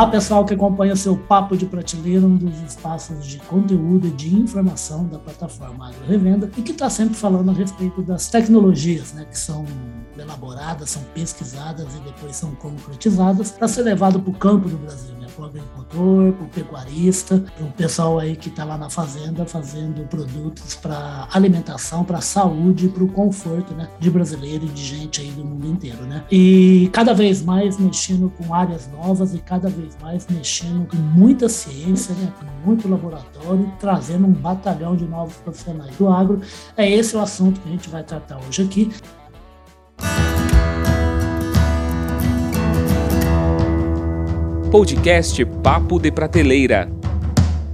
Olá, pessoal que acompanha seu Papo de Prateleira, um dos espaços de conteúdo e de informação da plataforma Agro Revenda e que está sempre falando a respeito das tecnologias né, que são elaboradas, são pesquisadas e depois são concretizadas para ser levado para o campo do Brasil, para o agricultor, para o pecuarista, para o pessoal aí que está lá na fazenda fazendo produtos para alimentação, para saúde, para o conforto né, de brasileiro e de gente aí do mundo inteiro. Né? E cada vez mais mexendo com áreas novas e cada vez mais mexendo com muita ciência, né, com muito laboratório, trazendo um batalhão de novos profissionais do agro. É esse o assunto que a gente vai tratar hoje aqui. Podcast Papo de Prateleira.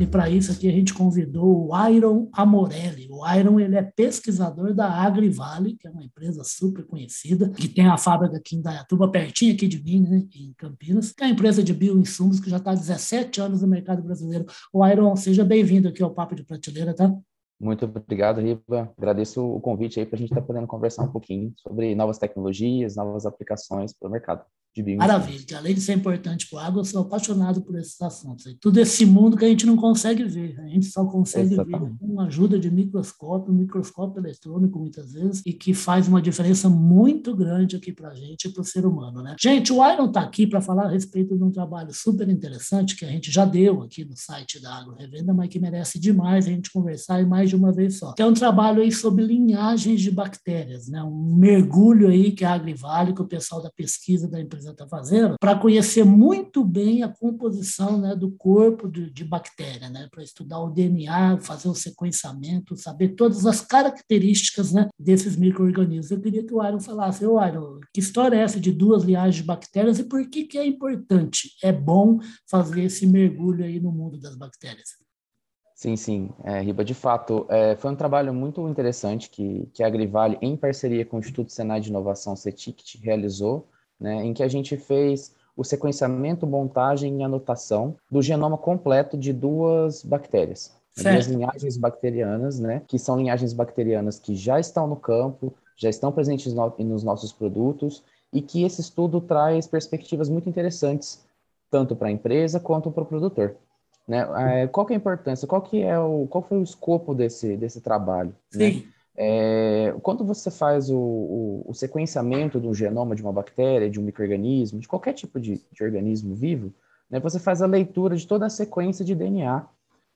E para isso aqui a gente convidou o Iron Amorelli. O Iron ele é pesquisador da Agrivale, que é uma empresa super conhecida, que tem a fábrica aqui em Dayatuba, pertinho aqui de mim, né, em Campinas, que é uma empresa de bioinsumos que já está há 17 anos no mercado brasileiro. O Iron, seja bem-vindo aqui ao Papo de Prateleira, tá? Muito obrigado, Riva. Agradeço o convite aí para a gente estar tá podendo conversar um pouquinho sobre novas tecnologias, novas aplicações para o mercado de bioinsumos. Maravilha. Além de ser importante para o água, eu sou apaixonado por esses assuntos. Tudo esse mundo que a gente não consegue ver. A gente só consegue Exatamente. ver com a ajuda de microscópio, microscópio eletrônico, muitas vezes, e que faz uma diferença muito grande aqui para a gente e para o ser humano. Né? Gente, o Iron está aqui para falar a respeito de um trabalho super interessante que a gente já deu aqui no site da Agro Revenda, mas que merece demais a gente conversar e mais de uma vez só. É um trabalho aí sobre linhagens de bactérias, né? um mergulho aí que a Agrivale, que o pessoal da pesquisa da empresa está fazendo, para conhecer muito bem a composição né, do corpo de, de bactéria, né? para estudar o DNA, fazer o sequenciamento, saber todas as características né, desses micro-organismos. Eu queria que o Aaron falasse, Aaron, que história é essa de duas linhagens de bactérias e por que, que é importante, é bom fazer esse mergulho aí no mundo das bactérias? Sim, sim, é, Riba, de fato, é, foi um trabalho muito interessante que, que a Agrivale, em parceria com o Instituto Senai de Inovação CETICT, realizou, né, em que a gente fez o sequenciamento, montagem e anotação do genoma completo de duas bactérias, certo. duas linhagens bacterianas, né, que são linhagens bacterianas que já estão no campo, já estão presentes no, nos nossos produtos e que esse estudo traz perspectivas muito interessantes, tanto para a empresa quanto para o produtor. Né? É, qual que é a importância? Qual que é o qual foi o escopo desse desse trabalho? Né? Sim. Né? É, quando você faz o, o, o, sequenciamento do genoma de uma bactéria, de um microorganismo, de qualquer tipo de, de organismo vivo, né, você faz a leitura de toda a sequência de DNA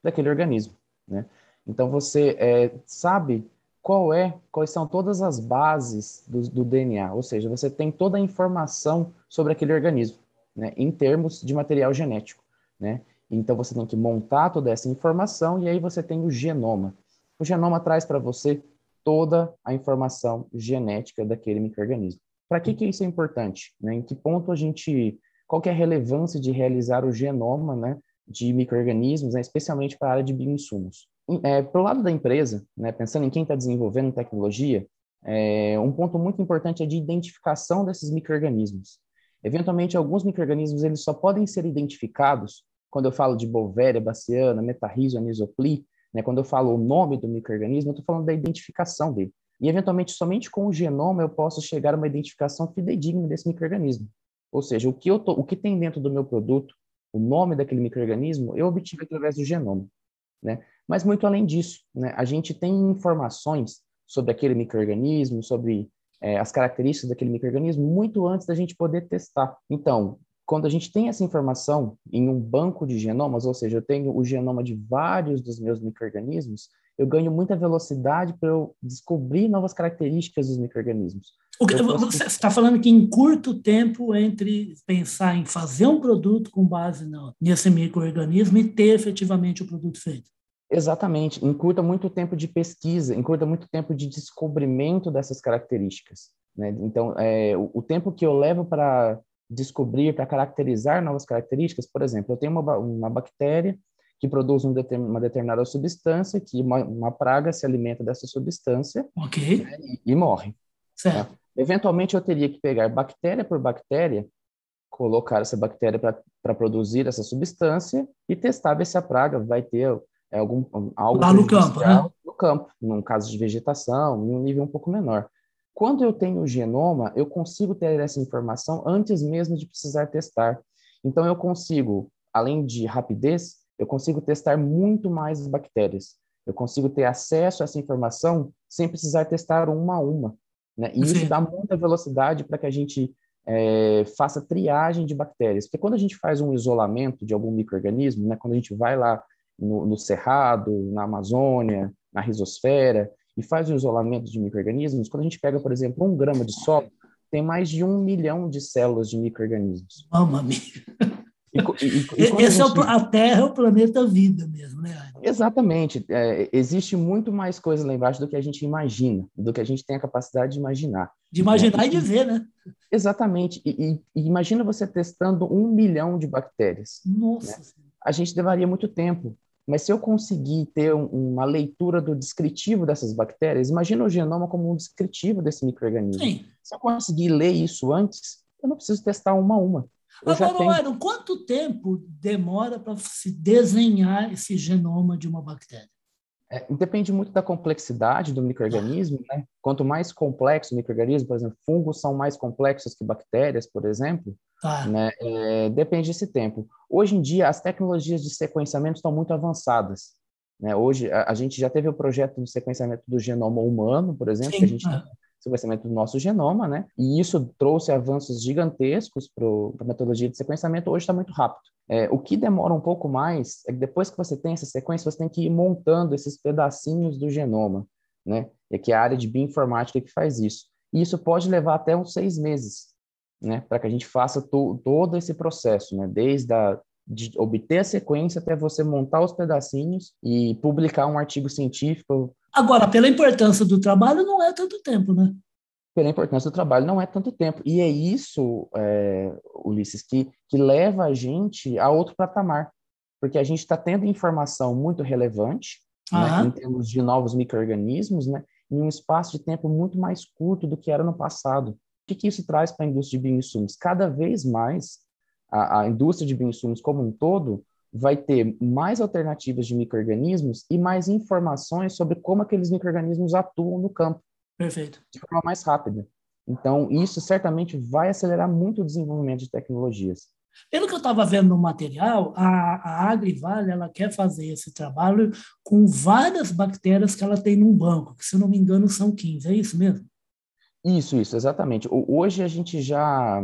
daquele organismo. Né? Então você é, sabe qual é, quais são todas as bases do, do, DNA, ou seja, você tem toda a informação sobre aquele organismo, né, em termos de material genético. Né? Então você tem que montar toda essa informação e aí você tem o genoma. O genoma traz para você toda a informação genética daquele microorganismo. Para que, que isso é importante? Né? Em que ponto a gente, qual é a relevância de realizar o genoma, né, de microorganismos, né, especialmente para a área de bioinsumos? É, para o lado da empresa, né, pensando em quem está desenvolvendo tecnologia, é, um ponto muito importante é de identificação desses microorganismos. Eventualmente, alguns microorganismos eles só podem ser identificados quando eu falo de Bovéria, Baciana, Metarrhizo, Anisopli, né, quando eu falo o nome do microorganismo, eu estou falando da identificação dele. E, eventualmente, somente com o genoma eu posso chegar a uma identificação fidedigna desse microorganismo. Ou seja, o que, eu tô, o que tem dentro do meu produto, o nome daquele microorganismo, eu obtive através do genoma. Né? Mas, muito além disso, né, a gente tem informações sobre aquele microorganismo, sobre é, as características daquele microorganismo, muito antes da gente poder testar. Então, quando a gente tem essa informação em um banco de genomas, ou seja, eu tenho o genoma de vários dos meus microrganismos, eu ganho muita velocidade para eu descobrir novas características dos microrganismos. Posso... Você está falando que em curto tempo entre pensar em fazer um produto com base no, nesse microorganismo e ter efetivamente o produto feito. Exatamente, encurta muito tempo de pesquisa, encurta muito tempo de descobrimento dessas características. Né? Então, é, o, o tempo que eu levo para descobrir, para caracterizar novas características. Por exemplo, eu tenho uma, uma bactéria que produz um determin, uma determinada substância, que uma, uma, praga se alimenta dessa substância okay. né, e, e, morre. Certo. Né? Eventualmente, eu teria que pegar bactéria por bactéria, colocar essa bactéria para produzir essa substância e testar ver se a praga vai ter é, algum algo lá no campo, né? No campo, num caso de vegetação, em um nível um pouco menor. Quando eu tenho o genoma, eu consigo ter essa informação antes mesmo de precisar testar. Então, eu consigo, além de rapidez, eu consigo testar muito mais bactérias. Eu consigo ter acesso a essa informação sem precisar testar uma a uma. Né? E isso dá muita velocidade para que a gente é, faça triagem de bactérias. Porque quando a gente faz um isolamento de algum microorganismo, né, quando a gente vai lá no, no Cerrado, na Amazônia, na risosfera, e faz um isolamento de microorganismos, quando a gente pega, por exemplo, um grama de solo, tem mais de um milhão de células de microorganismos. Mamma mia! E, e, e Esse a, gente... é o, a Terra é o planeta vida mesmo, né? Exatamente. É, existe muito mais coisa lá embaixo do que a gente imagina, do que a gente tem a capacidade de imaginar. De imaginar é, e de ver, né? Exatamente. E, imagina você testando um milhão de bactérias. Nossa! Né? A gente levaria muito tempo. Mas se eu conseguir ter um, uma leitura do descritivo dessas bactérias, imagina o genoma como um descritivo desse microorganismo. Sim. Se eu conseguir ler isso antes, eu não preciso testar uma a uma. Eu Agora, tenho... quanto tempo demora para se desenhar esse genoma de uma bactéria? É, depende muito da complexidade do microorganismo, né? Quanto mais complexo o microorganismo, por exemplo, fungos são mais complexos que bactérias, por exemplo, tá. né? É, depende desse tempo. Hoje em dia, as tecnologias de sequenciamento estão muito avançadas. Né? Hoje, a, a gente já teve o projeto de sequenciamento do genoma humano, por exemplo, Sim. que a gente ah sequenciamento do nosso genoma, né? E isso trouxe avanços gigantescos para a metodologia de sequenciamento. Hoje está muito rápido. É, o que demora um pouco mais é que depois que você tem essa sequência, você tem que ir montando esses pedacinhos do genoma, né? E aqui é a área de bioinformática que faz isso. E isso pode levar até uns seis meses, né? Para que a gente faça to todo esse processo, né? Desde a de obter a sequência até você montar os pedacinhos e publicar um artigo científico Agora, pela importância do trabalho, não é tanto tempo, né? Pela importância do trabalho, não é tanto tempo. E é isso, é, Ulisses, que, que leva a gente a outro patamar. Porque a gente está tendo informação muito relevante, né, em termos de novos micro-organismos, né, em um espaço de tempo muito mais curto do que era no passado. O que, que isso traz para a indústria de bioinsumos? Cada vez mais, a, a indústria de bioinsumos como um todo vai ter mais alternativas de microrganismos e mais informações sobre como aqueles microrganismos atuam no campo. Perfeito. De forma mais rápida. Então, isso certamente vai acelerar muito o desenvolvimento de tecnologias. Pelo que eu estava vendo no material, a, a Agrivale ela quer fazer esse trabalho com várias bactérias que ela tem num banco, que se não me engano são 15, é isso mesmo? Isso, isso, exatamente. Hoje a gente já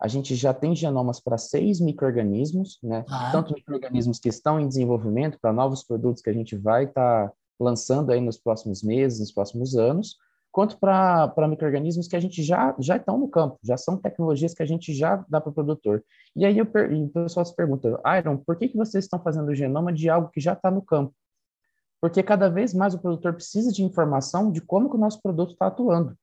a gente já tem genomas para seis micro-organismos, né? Ah. Tanto micro-organismos que estão em desenvolvimento para novos produtos que a gente vai estar tá lançando aí nos próximos meses, nos próximos anos, quanto para micro-organismos que a gente já, já estão no campo, já são tecnologias que a gente já dá para o produtor. E aí eu, e o pessoal se pergunta, Iron, por que, que vocês estão fazendo o genoma de algo que já está no campo? Porque cada vez mais o produtor precisa de informação de como que o nosso produto está atuando,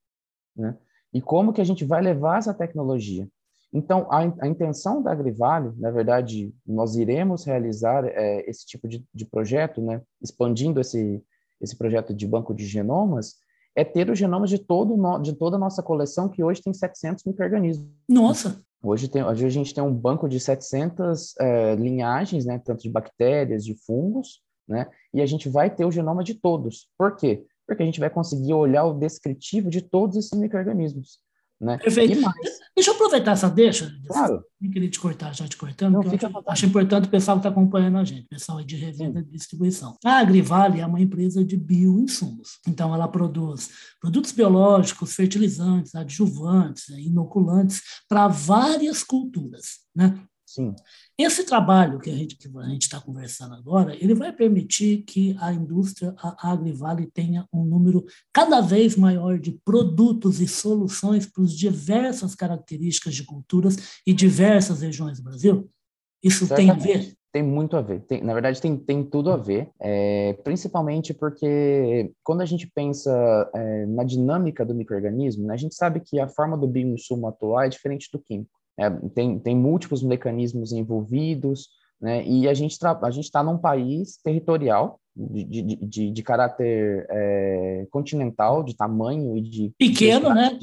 né? E como que a gente vai levar essa tecnologia. Então, a, a, intenção da Agrivale, na verdade, nós iremos realizar é, esse tipo de, de, projeto, né, expandindo esse, esse projeto de banco de genomas, é ter os genomas de, todo no, de toda a nossa coleção, que hoje tem 700 micro-organismos. Nossa! Hoje, tem, hoje a gente tem um banco de 700 é, linhagens, né, tanto de bactérias, de fungos, né, e a gente vai ter o genoma de todos. Por quê? Porque a gente vai conseguir olhar o descritivo de todos esses micro-organismos. Né? Perfeito. Deixa eu aproveitar essa deixa. Claro. Nem queria te cortar, já te cortando, Não, acho, acho, importante o pessoal que está acompanhando a gente, o pessoal de revenda e distribuição. A Agrivale é uma empresa de bioinsumos. Então, ela produz produtos biológicos, fertilizantes, adjuvantes, inoculantes para várias culturas. Né? Sim. Esse trabalho que a gente que a gente está conversando agora, ele vai permitir que a indústria a Agrivale tenha um número cada vez maior de produtos e soluções para as diversas características de culturas e diversas regiões do Brasil. Isso Certamente. tem a ver? Tem muito a ver. Tem, na verdade, tem, tem tudo a ver, é, principalmente porque quando a gente pensa é, na dinâmica do microorganismo, né, a gente sabe que a forma do bioinsumo atual é diferente do químico. É, tem, tem múltiplos mecanismos envolvidos, né? E a gente a gente está num país territorial de, de, de, de caráter é, continental, de tamanho e de pequeno, né?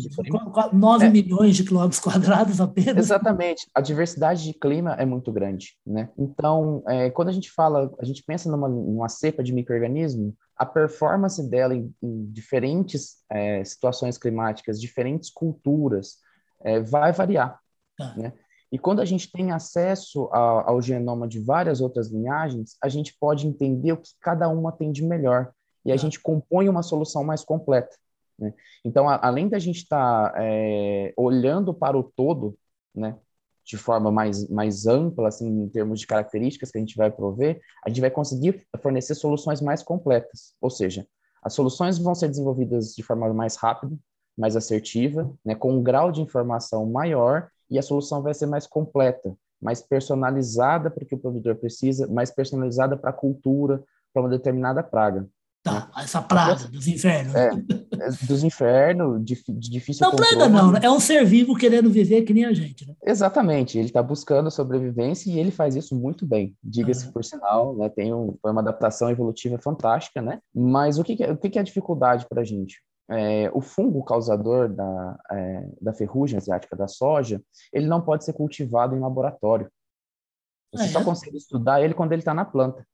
9 é, milhões de quilômetros quadrados apenas. Exatamente. A diversidade de clima é muito grande, né? Então, é, quando a gente fala, a gente pensa numa, numa cepa de microorganismo, a performance dela em, em diferentes é, situações climáticas, diferentes culturas, é, vai variar. Tá. Né? E quando a gente tem acesso a, ao genoma de várias outras linhagens, a gente pode entender o que cada uma tem de melhor. E a ah. gente compõe uma solução mais completa. Né? Então, a, além da gente estar tá, é, olhando para o todo, né, de forma mais, mais ampla, assim, em termos de características que a gente vai prover, a gente vai conseguir fornecer soluções mais completas. Ou seja, as soluções vão ser desenvolvidas de forma mais rápida, mais assertiva, né, com um grau de informação maior e a solução vai ser mais completa, mais personalizada para o que o provedor precisa, mais personalizada para a cultura, para uma determinada praga. Tá, né? essa praga dos infernos. É, é, dos infernos, de, de difícil Não, praga não, é um ser vivo querendo viver que nem a gente, né? Exatamente, ele está buscando sobrevivência e ele faz isso muito bem, diga-se por sinal, né? Tem um, uma adaptação evolutiva fantástica, né? Mas o que, que é, o que, que é a dificuldade para a gente? É, o fungo causador da, é, da ferrugem asiática da soja, ele não pode ser cultivado em laboratório. Você é. só consegue estudar ele quando ele está na planta.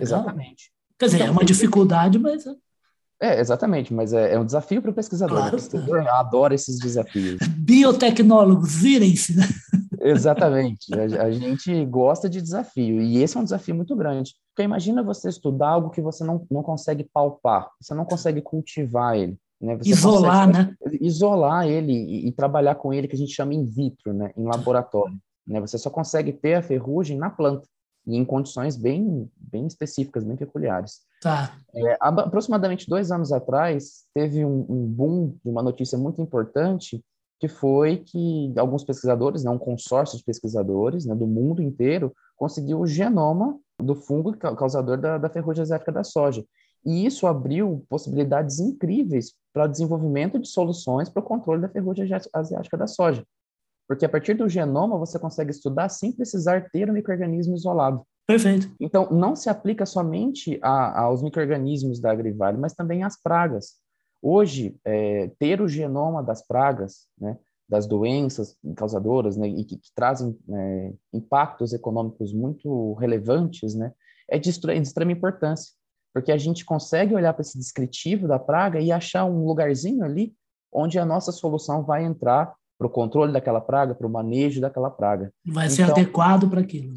Exatamente. Quer dizer, então, é uma dificuldade, mas... É, é exatamente, mas é, é um desafio para o pesquisador. Claro. O pesquisador adora esses desafios. Biotecnólogos, virem-se, né? Exatamente. A, a, gente gosta de desafio, e esse é um desafio muito grande. Porque imagina você estudar algo que você não, não consegue palpar, você não consegue cultivar ele. Né? isolar, né? Isolar ele e, e, trabalhar com ele, que a gente chama in vitro, né? em laboratório. Né? Você só consegue ter a ferrugem na planta e em condições bem, bem específicas, bem peculiares. Tá. É, aproximadamente dois anos atrás, teve um, um, boom de uma notícia muito importante, que foi que alguns pesquisadores, né, um consórcio de pesquisadores né, do mundo inteiro, conseguiu o genoma do fungo causador da, da ferrugem asiática da soja. E isso abriu possibilidades incríveis para o desenvolvimento de soluções para o controle da ferrugem asiática da soja. Porque a partir do genoma você consegue estudar sem precisar ter o um microorganismo isolado. Perfeito. Então, não se aplica somente a, aos microorganismos da Agrivale, mas também às pragas. Hoje, é, ter o genoma das pragas, né, das doenças causadoras, né, e que, que trazem é, impactos econômicos muito relevantes, né, é de, de extrema importância porque a gente consegue olhar para esse descritivo da praga e achar um lugarzinho ali onde a nossa solução vai entrar para o controle daquela praga, para o manejo daquela praga. Vai então, ser adequado para aquilo.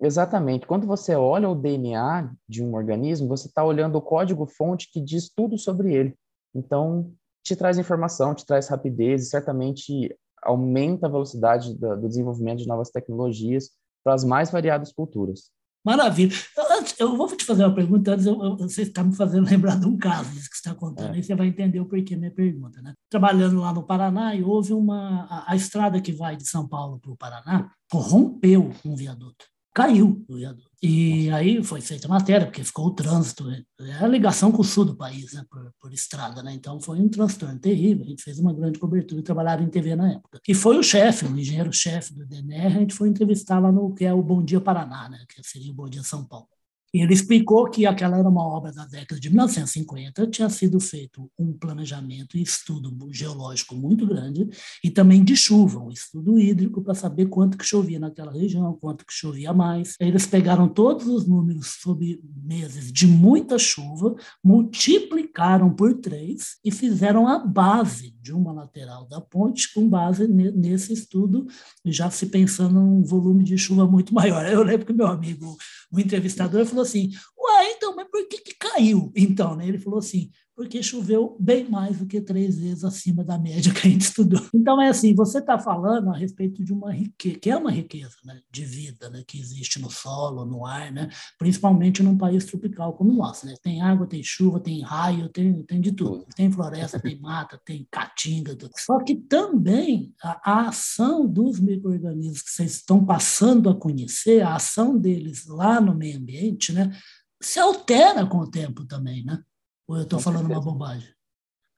Exatamente. Quando você olha o DNA de um organismo, você está olhando o código-fonte que diz tudo sobre ele. Então, te traz informação, te traz rapidez e certamente aumenta a velocidade do desenvolvimento de novas tecnologias para as mais variadas culturas. Maravilha. Antes, eu vou te fazer uma pergunta, antes eu, eu, você está me fazendo lembrar de um caso que você está contando, é. aí você vai entender o porquê minha pergunta. Né? Trabalhando lá no Paraná, e houve uma. A, a estrada que vai de São Paulo para o Paraná rompeu um viaduto caiu o viaduto. E aí foi feita matéria, porque ficou o trânsito, é a ligação com o sul do país, né, por, por, estrada, né? Então foi um transtorno terrível. A gente fez uma grande cobertura e trabalhava em TV na época. E foi o chefe, o engenheiro-chefe do DNR, a gente foi entrevistar lá no que é o Bom Dia Paraná, né, que seria o Bom Dia São Paulo. Ele explicou que aquela era uma obra da década de 1950, tinha sido feito um planejamento e estudo geológico muito grande e também de chuva, um estudo hídrico para saber quanto que chovia naquela região, quanto que chovia mais. Eles pegaram todos os números sobre meses de muita chuva, multiplicaram por três e fizeram a base de uma lateral da ponte com base nesse estudo, já se pensando num volume de chuva muito maior. Eu lembro que meu amigo, o entrevistador, falou assim: Ué, então, mas por que, que caiu? Então, né, ele falou assim: porque choveu bem mais do que três vezes acima da média que a gente estudou. Então, é assim: você está falando a respeito de uma riqueza, que é uma riqueza né, de vida né, que existe no solo, no ar, né, principalmente num país tropical como o nosso. Né? Tem água, tem chuva, tem raio, tem, tem de tudo. Tem floresta, tem mata, tem caatinga. Tudo. Só que também a, a ação dos micro-organismos que vocês estão passando a conhecer, a ação deles lá no meio ambiente, né? se altera com o tempo também, né? Ou eu estou falando certeza. uma bobagem?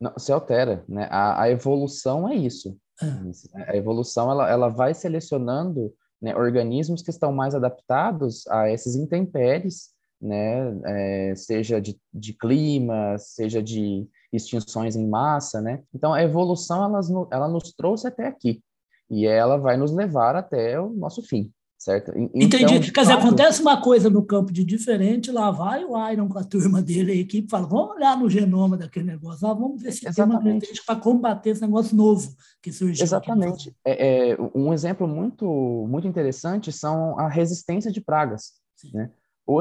Não, se altera, né? A, a evolução é isso. É. A evolução ela, ela vai selecionando né, organismos que estão mais adaptados a esses intempéries, né? É, seja de, de clima, seja de extinções em massa, né? Então a evolução ela, ela nos trouxe até aqui e ela vai nos levar até o nosso fim. Certo? Então, Entendi. Quer dizer, acontece uma coisa no campo de diferente, lá vai o Iron com a turma dele, a equipe fala, vamos olhar no genoma daquele negócio, vamos ver se Exatamente. tem uma característica para combater esse negócio novo que surgiu. Exatamente. É, é, um exemplo muito, muito interessante são a resistência de pragas, né?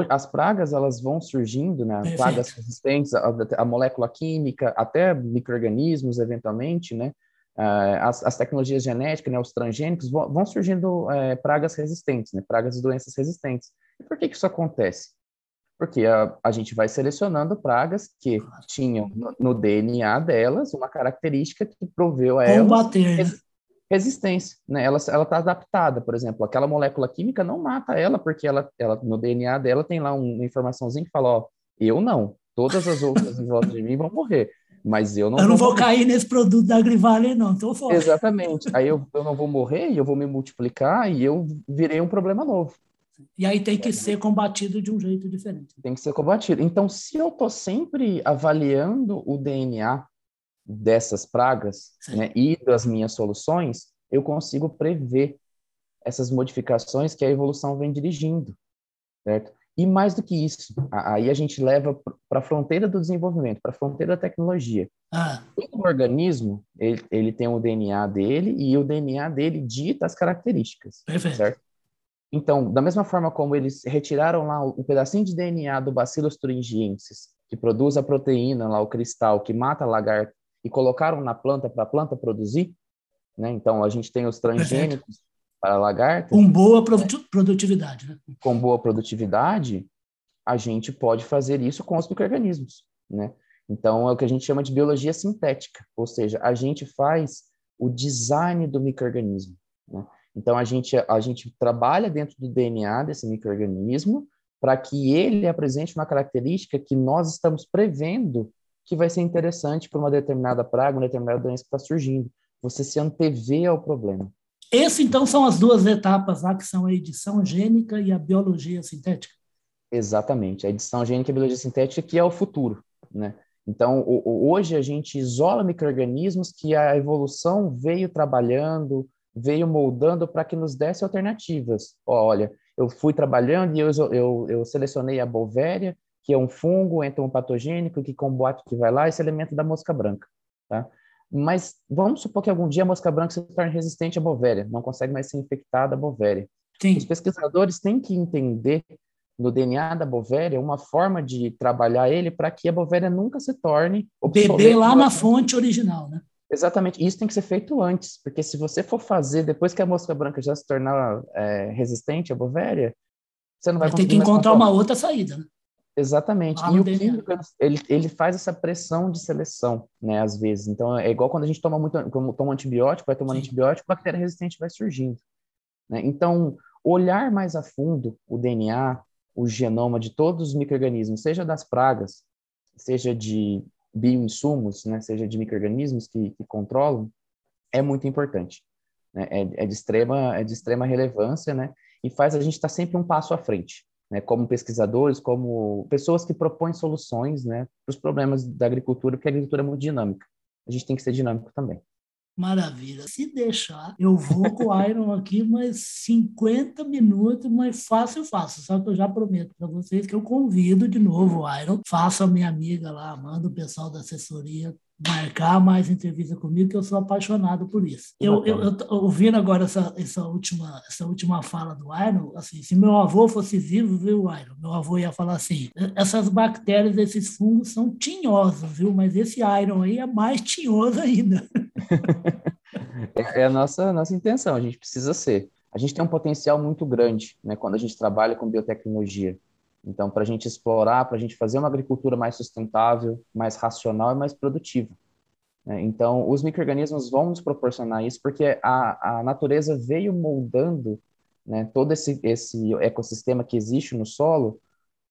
as pragas elas vão surgindo, né? Perfeito. Pragas resistentes à, à molécula química, até microrganismos eventualmente, né? Uh, as, as, tecnologias genéticas, né, os transgênicos, vão, vão surgindo é, pragas resistentes, né, pragas e doenças resistentes. E por que, que isso acontece? Porque a, a gente vai selecionando pragas que tinham no, no DNA delas uma característica que proveu a elas res, resistência. Né? Ela está adaptada, por exemplo, aquela molécula química não mata ela, porque ela, ela no DNA dela tem lá uma informaçãozinha que fala: ó, eu não, todas as outras em volta de mim vão morrer mas eu não. Eu não vou, vou cair nesse produto da Agrivale, não, então fora. Exatamente. Aí eu, eu não vou morrer eu vou me multiplicar e eu virei um problema novo. E aí tem que é. ser combatido de um jeito diferente. Tem que ser combatido. Então, se eu estou sempre avaliando o DNA dessas pragas né, e das minhas soluções, eu consigo prever essas modificações que a evolução vem dirigindo, certo? E mais do que isso, aí a gente leva para a fronteira do desenvolvimento, para a fronteira da tecnologia. Ah. Todo organismo, ele, ele, tem o DNA dele e o DNA dele dita as características, Perfeito. certo? Então, da mesma forma como eles retiraram lá o, pedacinho de DNA do Bacillus thuringiensis, que produz a proteína lá, o cristal, que mata a lagarta, e colocaram na planta para a planta produzir, né? Então, a gente tem os transgênicos para a lagarta. Com boa produtividade, né? Com boa produtividade, a gente pode fazer isso com os micro-organismos, né? Então, é o que a gente chama de biologia sintética, ou seja, a gente faz o design do microorganismo. Né? Então, a gente, a gente trabalha dentro do DNA desse microorganismo para que ele apresente uma característica que nós estamos prevendo que vai ser interessante para uma determinada praga, uma determinada doença que está surgindo. Você se antevê ao problema. Esse, então, são as duas etapas lá, que são a edição gênica e a biologia sintética. Exatamente, a edição gênica e a biologia sintética, que é o futuro, né? Então, hoje a gente isola micro-organismos que a evolução veio trabalhando, veio moldando para que nos desse alternativas. Olha, eu fui trabalhando e eu, eu, eu selecionei a Bovéria, que é um fungo um patogênico que combate, que vai lá, esse elemento da mosca branca, tá? Mas vamos supor que algum dia a mosca branca se torne resistente à bovéria, não consegue mais ser infectada à bovéria. Sim. Os pesquisadores têm que entender no DNA da bovéria uma forma de trabalhar ele para que a bovéria nunca se torne beber lá na fonte original, né? Exatamente. Isso tem que ser feito antes, porque se você for fazer depois que a mosca branca já se tornar é, resistente à bovéria, você não vai, vai ter que encontrar uma outra saída. Né? Exatamente. Ah, e o químico, ele, ele faz essa pressão de seleção, né, às vezes. Então, é igual quando a gente toma muito toma antibiótico, vai tomando Sim. antibiótico, bactéria resistente vai surgindo. Né? Então, olhar mais a fundo o DNA, o genoma de todos os micro-organismos, seja das pragas, seja de bioinsumos, né, seja de micro-organismos que, que controlam, é muito importante. Né? É, é, de extrema, é de extrema relevância, né? E faz a gente estar tá sempre um passo à frente né, como pesquisadores, como pessoas que propõem soluções né, para os problemas da agricultura, porque a agricultura é muito dinâmica. A gente tem que ser dinâmico também. Maravilha. Se deixar, eu vou com o Iron aqui mais 50 minutos, mas fácil, fácil. Só que eu já prometo para vocês que eu convido de novo o Iron. Faça a minha amiga lá, manda o pessoal da assessoria marcar mais entrevista comigo, que eu sou apaixonado por isso. Eu, eu, eu ouvindo agora essa, essa, última, essa última fala do Iron, assim, se meu avô fosse vivo, viu, Iron? Meu avô ia falar assim: essas bactérias, esses fungos são tinhosos, viu? Mas esse Iron aí é mais tinhoso ainda. é a nossa, nossa intenção, a gente precisa ser. A gente tem um potencial muito grande né, quando a gente trabalha com biotecnologia. Então, para a gente explorar, para a gente fazer uma agricultura mais sustentável, mais racional e mais produtiva. Né? Então, os micro-organismos vão nos proporcionar isso, porque a, a natureza veio moldando né, todo esse, esse ecossistema que existe no solo,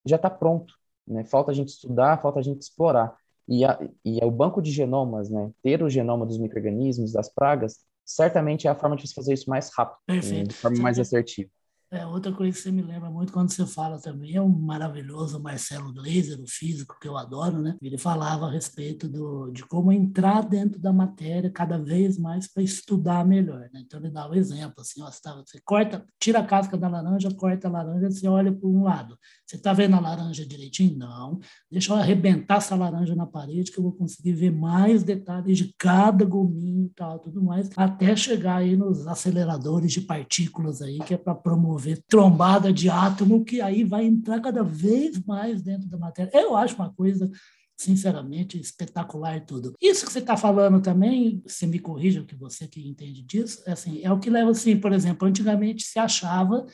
já está pronto. Né? Falta a gente estudar, falta a gente explorar. E, a, e o banco de genomas, né, ter o genoma dos micro-organismos, das pragas, certamente é a forma de fazer isso mais rápido, né, de forma mais assertiva. É, outra coisa que você me lembra muito quando você fala também é o maravilhoso Marcelo Gleiser, o físico que eu adoro, né? Ele falava a respeito do, de como entrar dentro da matéria cada vez mais para estudar melhor, né? Então ele dava um exemplo assim, ó, você, tá, você corta, tira a casca da laranja, corta a laranja, você olha para um lado. Você está vendo a laranja direitinho? Não. Deixa eu arrebentar essa laranja na parede que eu vou conseguir ver mais detalhes de cada gominho e tal, tudo mais, até chegar aí nos aceleradores de partículas aí, que é para promover ver trombada de átomo que aí vai entrar cada vez mais dentro da matéria. Eu acho uma coisa sinceramente espetacular tudo. Isso que você está falando também, se me corrija, que você que entende disso, é assim, é o que leva assim, por exemplo, antigamente se achava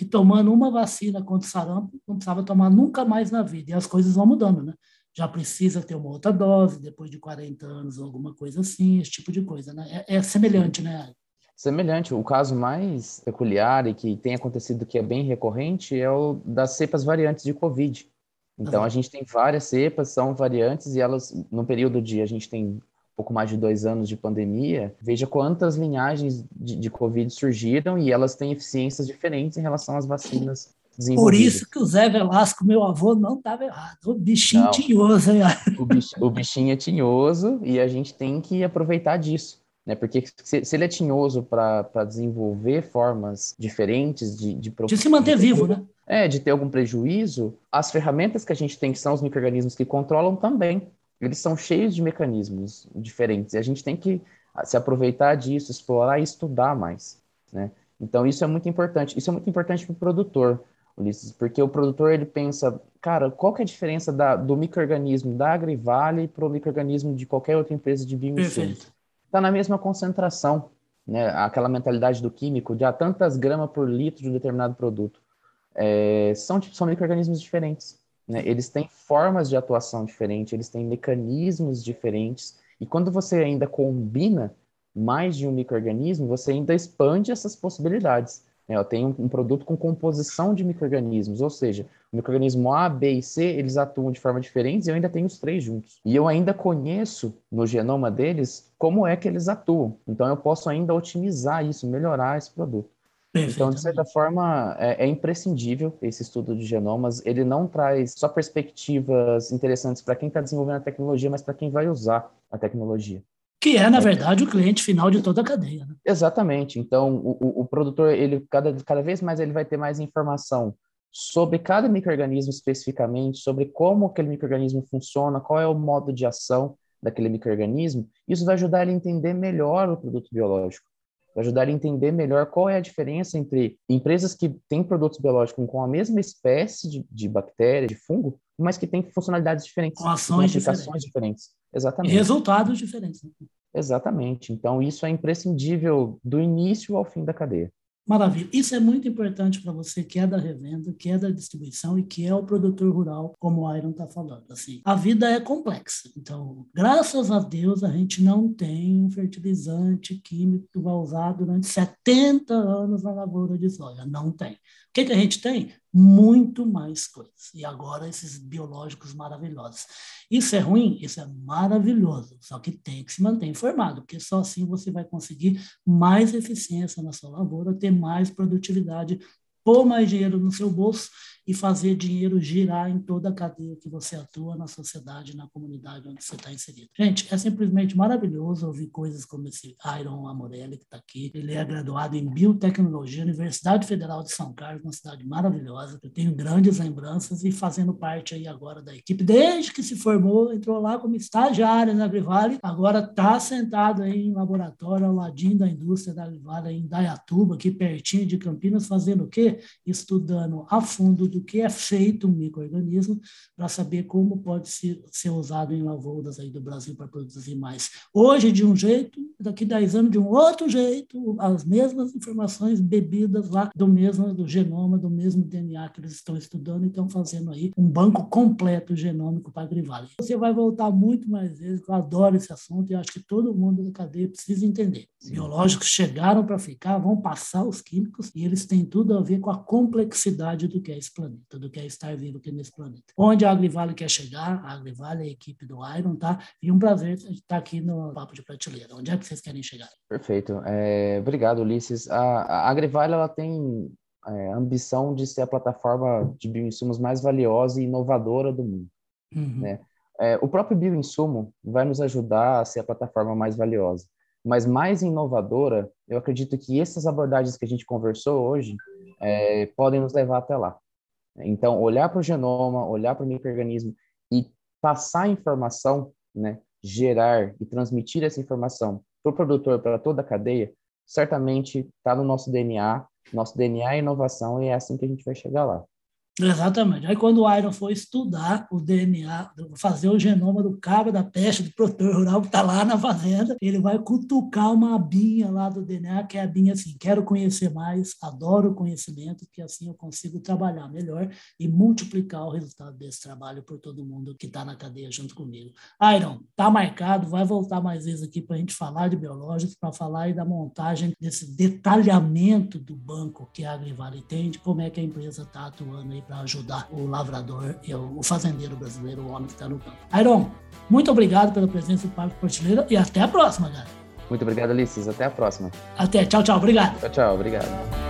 que tomando uma vacina contra o sarampo não precisava tomar nunca mais na vida, e as coisas vão mudando, né? Já precisa ter uma outra dose depois de 40 anos, alguma coisa assim, esse tipo de coisa, né? É, é semelhante, né? Semelhante, o caso mais peculiar e que tem acontecido que é bem recorrente é o das cepas variantes de Covid. Então, uhum. a gente tem várias cepas, são variantes, e elas, no período de, a gente tem pouco mais de dois anos de pandemia, veja quantas linhagens de, de Covid surgiram e elas têm eficiências diferentes em relação às vacinas por isso que o Zé Velasco, meu avô, não estava errado. O bichinho não, tinhoso, hein? O, o bichinho é tinhoso e a gente tem que aproveitar disso né? Porque se, se ele é tinhoso para desenvolver formas diferentes de, de, de se manter de, vivo, né? É, de ter algum prejuízo, as ferramentas que a gente tem, que são os micro-organismos que controlam também, eles são cheios de mecanismos diferentes. E a gente tem que se aproveitar disso, explorar e estudar mais, né? Então, isso é muito importante. Isso é muito importante para o produtor, Ulisses, porque o produtor, ele pensa, cara, qual que é a diferença da, do microorganismo da Agrivale para o microorganismo de qualquer outra empresa de bioinsumos? está na mesma concentração, né? Aquela mentalidade do químico de há tantas gramas por litro de um determinado produto. É, são, são micro-organismos diferentes. Né? Eles têm formas de atuação diferentes, eles têm mecanismos diferentes. E quando você ainda combina mais de um microorganismo, você ainda expande essas possibilidades. Né? Eu tenho um produto com composição de micro-organismos, ou seja, o microorganismo A, B e C, eles atuam de forma diferente e eu ainda tenho os três juntos. E eu ainda conheço no genoma deles como é que eles atuam. Então eu posso ainda otimizar isso, melhorar esse produto. Então, de certa forma, é, é, imprescindível esse estudo de genomas. Ele não traz só perspectivas interessantes para quem está desenvolvendo a tecnologia, mas para quem vai usar a tecnologia. Que é, na é. verdade, o cliente final de toda a cadeia. Né? Exatamente. Então, o, o, o, produtor, ele cada, cada vez mais ele vai ter mais informação sobre cada microorganismo especificamente, sobre como aquele microorganismo funciona, qual é o modo de ação daquele microorganismo, isso vai ajudar ele a entender melhor o produto biológico, vai ajudar a entender melhor qual é a diferença entre empresas que têm produtos biológicos com a mesma espécie de, de bactéria, de fungo, mas que têm funcionalidades diferentes, com ações diferentes. diferentes. Exatamente. E resultados diferentes. Exatamente. Então, isso é imprescindível do início ao fim da cadeia. Maravilha. Isso é muito importante para você que é da revenda, que é da distribuição e que é o produtor rural, como o Iron está falando. Assim, a vida é complexa. Então, graças a Deus, a gente não tem um fertilizante químico que vai usar durante 70 anos na lavoura de soja. Não tem. Que, que a gente tem? Muito mais coisas. E agora esses biológicos maravilhosos. Isso é ruim? Isso é maravilhoso. Só que tem que se manter informado, porque só assim você vai conseguir mais eficiência na sua lavoura, ter mais produtividade, pôr mais dinheiro no seu bolso e fazer dinheiro girar em toda a cadeia que você atua na sociedade, na comunidade onde você está inserido. Gente, é simplesmente maravilhoso ouvir coisas como esse Iron Amorelli que está aqui. Ele é graduado em Biotecnologia, Universidade Federal de São Carlos, uma cidade maravilhosa. Eu tenho grandes lembranças e fazendo parte aí agora da equipe. Desde que se formou, entrou lá como estagiário na Agrivale, agora está sentado aí em laboratório ao ladinho da indústria da Agrivale em Dayatuba, aqui pertinho de Campinas, fazendo o quê? Estudando a fundo do do que é feito um microorganismo para saber como pode ser, ser usado em lavouras aí do Brasil para produzir mais. Hoje de um jeito, daqui a 10 anos de um outro jeito, as mesmas informações bebidas lá do mesmo do genoma, do mesmo DNA que eles estão estudando e estão fazendo aí um banco completo genômico para Grivale. Você vai voltar muito mais vezes, eu adoro esse assunto e acho que todo mundo da cadeia precisa entender. Sim. Biológicos chegaram para ficar, vão passar os químicos e eles têm tudo a ver com a complexidade do que é esse planeta planeta, do que é estar vivo aqui nesse planeta. Onde a Agrivale quer chegar, a Agrivale é a equipe do Iron, tá? E um prazer estar aqui no Papo de Prateleira. Onde é que vocês querem chegar? Perfeito. É, obrigado, Ulisses. A, a Agrivale, ela tem é, ambição de ser a plataforma de bioinsumos mais valiosa e inovadora do mundo. Uhum. Né? É, o próprio bioinsumo vai nos ajudar a ser a plataforma mais valiosa, mas mais inovadora, eu acredito que essas abordagens que a gente conversou hoje é, podem nos levar até lá. Então, olhar para o genoma, olhar para o microorganismo e passar informação, né, gerar e transmitir essa informação para o produtor, para toda a cadeia, certamente está no nosso DNA. Nosso DNA é inovação e é assim que a gente vai chegar lá. Exatamente. Aí quando o Iron for estudar o DNA, fazer o genoma do cabra da peste, do produtor rural que está lá na fazenda, ele vai cutucar uma abinha lá do DNA, que é a abinha assim, quero conhecer mais, adoro o conhecimento, que assim eu consigo trabalhar melhor e multiplicar o resultado desse trabalho por todo mundo que está na cadeia junto comigo. Iron, tá marcado, vai voltar mais vezes aqui para a gente falar de biológicos, para falar aí da montagem desse detalhamento do banco que a Agrivale tem, de como é que a empresa está atuando aí para ajudar o lavrador e o fazendeiro brasileiro, o homem que está no campo. Iron, muito obrigado pela presença do Parque Partilheiro e até a próxima, galera. Muito obrigado, Ulisses. Até a próxima. Até. Tchau, tchau. Obrigado. Tchau, tchau. Obrigado.